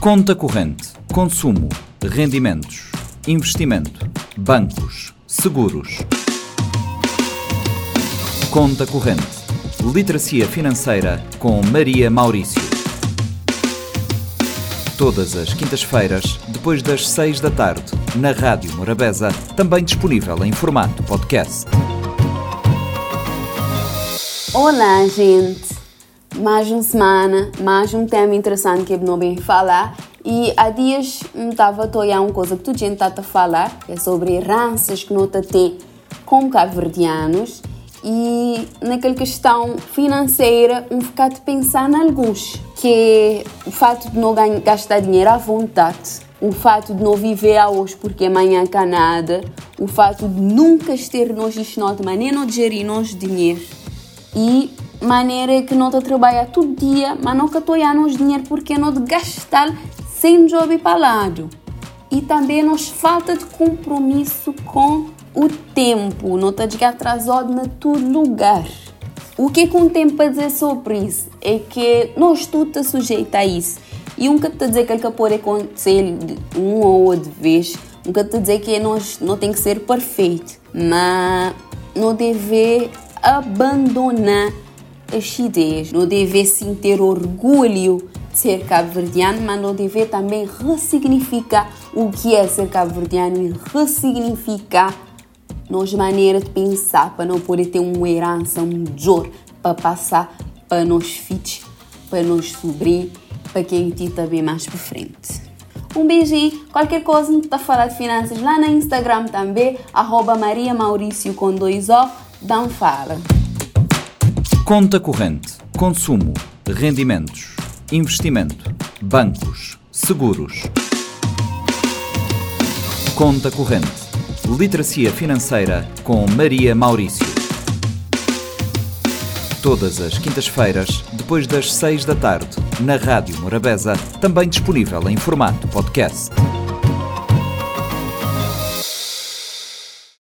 Conta corrente, consumo, rendimentos, investimento, bancos, seguros. Conta corrente, literacia financeira com Maria Maurício. Todas as quintas-feiras, depois das seis da tarde, na Rádio Morabeza, também disponível em formato podcast. Olá, gente! Mais uma semana, mais um tema interessante que eu não bem falar. E há dias estava a olhar uma coisa que tu gente está a falar, é sobre heranças que nota tem com cabo-verdianos e naquela questão financeira um ficar de pensar em alguns, que o fato de não gastar dinheiro à vontade, o fato de não viver a hoje porque amanhã cá nada, o fato de nunca ter nós de maneira não gerir nós dinheiro e maneira que não trabalha todo dia, mas estou nos dinheiro porque de gastar sem job palado. E também nos falta de compromisso com o tempo, não está de atrasado na todo lugar. O que que um tempo a dizer sobre isso? É que nós tudo está sujeito a isso. E nunca está a dizer que ele pode acontecer uma ou outra vez. Nunca está a dizer que nós não tem que ser perfeito. Mas não deve abandonar as ideias. Não deve sim ter orgulho de ser cabo-verdiano, mas não deve também ressignificar o que é ser cabo-verdiano e ressignificar nossa maneira de pensar para não poder ter uma herança melhor para passar para nos filhos, para nos sobrinhos, para quem te também mais para frente. Um beijinho, qualquer coisa para falar de finanças lá na Instagram também, arroba Maria Maurício com dois O, dá um fala. Conta corrente, consumo, rendimentos, investimento, bancos, seguros. Conta corrente, literacia financeira com Maria Maurício. Todas as quintas-feiras, depois das seis da tarde, na Rádio Morabeza, também disponível em formato podcast.